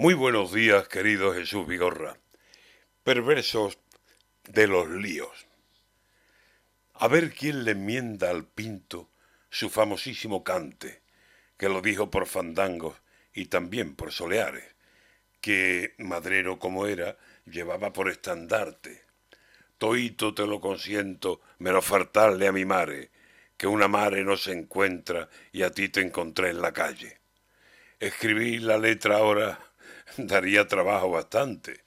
Muy buenos días, querido Jesús Vigorra. Perversos de los líos. A ver quién le enmienda al Pinto su famosísimo cante, que lo dijo por fandangos y también por soleares, que, madrero como era, llevaba por estandarte. Toito te lo consiento, menos faltarle a mi mare, que una mare no se encuentra y a ti te encontré en la calle. Escribí la letra ahora daría trabajo bastante.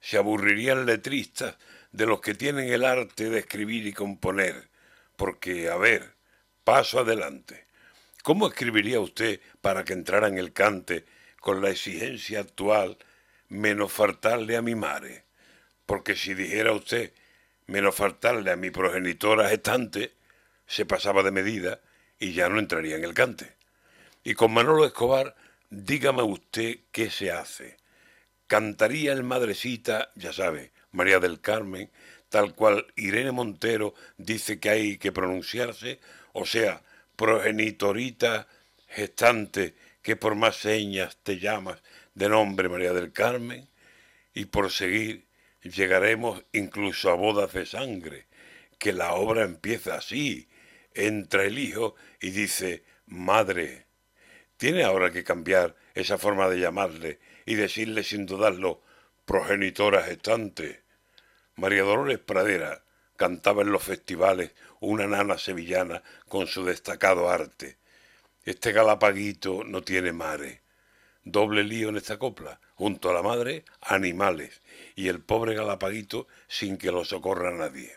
Se aburrirían letristas de los que tienen el arte de escribir y componer, porque, a ver, paso adelante. ¿Cómo escribiría usted para que entrara en el cante con la exigencia actual menos faltarle a mi mare? Porque si dijera usted menos faltarle a mi progenitora gestante, se pasaba de medida y ya no entraría en el cante. Y con Manolo Escobar dígame usted qué se hace. Cantaría el madrecita, ya sabe, María del Carmen, tal cual Irene Montero dice que hay que pronunciarse, o sea, progenitorita gestante que por más señas te llamas de nombre María del Carmen, y por seguir llegaremos incluso a bodas de sangre, que la obra empieza así, entra el hijo y dice, madre, tiene ahora que cambiar esa forma de llamarle y decirle sin dudarlo progenitora gestante. María Dolores Pradera cantaba en los festivales una nana sevillana con su destacado arte. Este galapaguito no tiene mare. Doble lío en esta copla. Junto a la madre, animales. Y el pobre galapaguito sin que lo socorra nadie.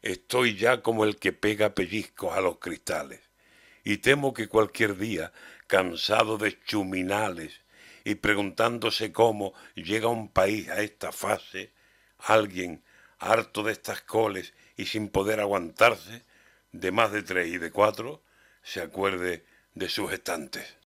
Estoy ya como el que pega pellizcos a los cristales. Y temo que cualquier día cansado de chuminales y preguntándose cómo llega un país a esta fase, alguien harto de estas coles y sin poder aguantarse, de más de tres y de cuatro, se acuerde de sus estantes.